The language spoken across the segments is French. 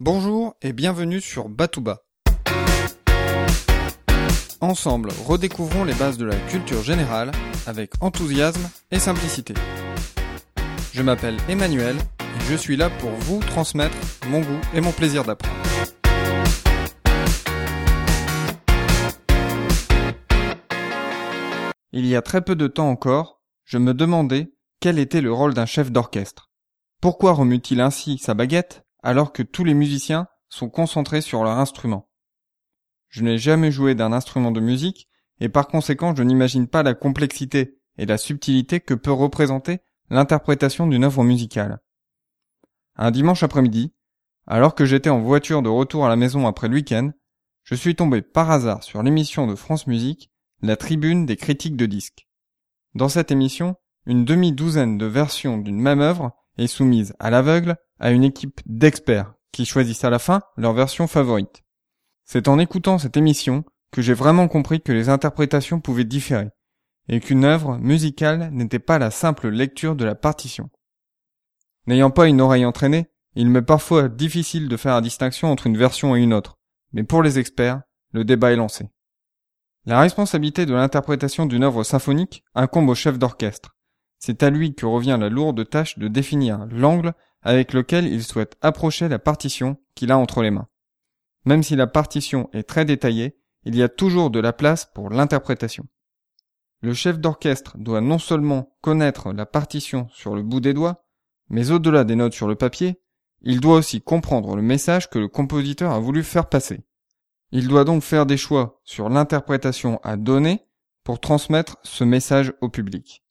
Bonjour et bienvenue sur Batouba. Ensemble, redécouvrons les bases de la culture générale avec enthousiasme et simplicité. Je m'appelle Emmanuel et je suis là pour vous transmettre mon goût et mon plaisir d'apprendre. Il y a très peu de temps encore, je me demandais quel était le rôle d'un chef d'orchestre. Pourquoi remue-t-il ainsi sa baguette? Alors que tous les musiciens sont concentrés sur leur instrument Je n'ai jamais joué d'un instrument de musique et par conséquent je n'imagine pas la complexité et la subtilité que peut représenter l'interprétation d'une œuvre musicale. Un dimanche après-midi, alors que j'étais en voiture de retour à la maison après le week-end, je suis tombé par hasard sur l'émission de France Musique, la tribune des critiques de disques. Dans cette émission, une demi-douzaine de versions d'une même œuvre est soumise à l'aveugle à une équipe d'experts qui choisissent à la fin leur version favorite. C'est en écoutant cette émission que j'ai vraiment compris que les interprétations pouvaient différer et qu'une œuvre musicale n'était pas la simple lecture de la partition. N'ayant pas une oreille entraînée, il m'est parfois difficile de faire la distinction entre une version et une autre, mais pour les experts, le débat est lancé. La responsabilité de l'interprétation d'une œuvre symphonique incombe au chef d'orchestre. C'est à lui que revient la lourde tâche de définir l'angle avec lequel il souhaite approcher la partition qu'il a entre les mains. Même si la partition est très détaillée, il y a toujours de la place pour l'interprétation. Le chef d'orchestre doit non seulement connaître la partition sur le bout des doigts, mais au-delà des notes sur le papier, il doit aussi comprendre le message que le compositeur a voulu faire passer. Il doit donc faire des choix sur l'interprétation à donner pour transmettre ce message au public.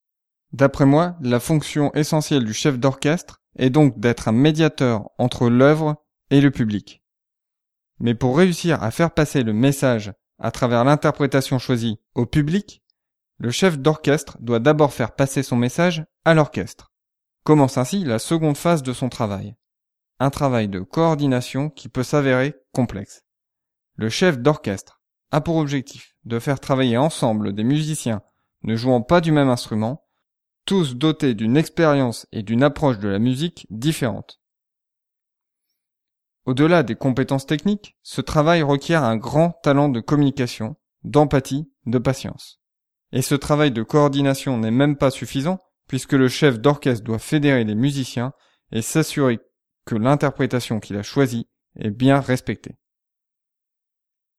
D'après moi, la fonction essentielle du chef d'orchestre est donc d'être un médiateur entre l'œuvre et le public. Mais pour réussir à faire passer le message à travers l'interprétation choisie au public, le chef d'orchestre doit d'abord faire passer son message à l'orchestre. Commence ainsi la seconde phase de son travail. Un travail de coordination qui peut s'avérer complexe. Le chef d'orchestre a pour objectif de faire travailler ensemble des musiciens ne jouant pas du même instrument, tous dotés d'une expérience et d'une approche de la musique différentes. Au-delà des compétences techniques, ce travail requiert un grand talent de communication, d'empathie, de patience. Et ce travail de coordination n'est même pas suffisant puisque le chef d'orchestre doit fédérer les musiciens et s'assurer que l'interprétation qu'il a choisie est bien respectée.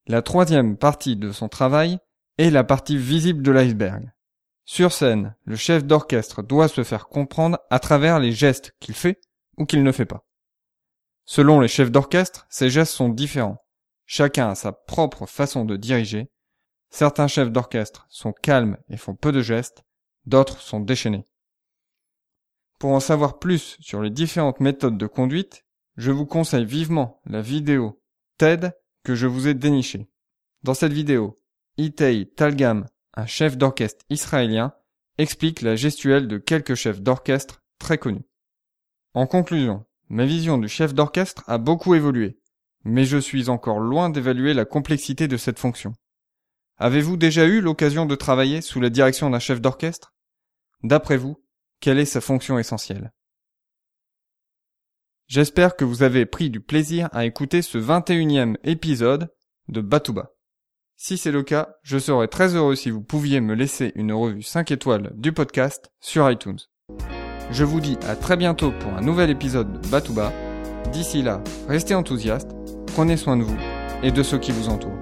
La troisième partie de son travail est la partie visible de l'iceberg. Sur scène, le chef d'orchestre doit se faire comprendre à travers les gestes qu'il fait ou qu'il ne fait pas. Selon les chefs d'orchestre, ces gestes sont différents. Chacun a sa propre façon de diriger. Certains chefs d'orchestre sont calmes et font peu de gestes, d'autres sont déchaînés. Pour en savoir plus sur les différentes méthodes de conduite, je vous conseille vivement la vidéo TED que je vous ai dénichée. Dans cette vidéo, Itay Talgam, un chef d'orchestre israélien, explique la gestuelle de quelques chefs d'orchestre très connus. En conclusion, ma vision du chef d'orchestre a beaucoup évolué, mais je suis encore loin d'évaluer la complexité de cette fonction. Avez-vous déjà eu l'occasion de travailler sous la direction d'un chef d'orchestre? D'après vous, quelle est sa fonction essentielle? J'espère que vous avez pris du plaisir à écouter ce 21e épisode de Batouba. Si c'est le cas, je serais très heureux si vous pouviez me laisser une revue 5 étoiles du podcast sur iTunes. Je vous dis à très bientôt pour un nouvel épisode de Batouba. D'ici là, restez enthousiastes, prenez soin de vous et de ceux qui vous entourent.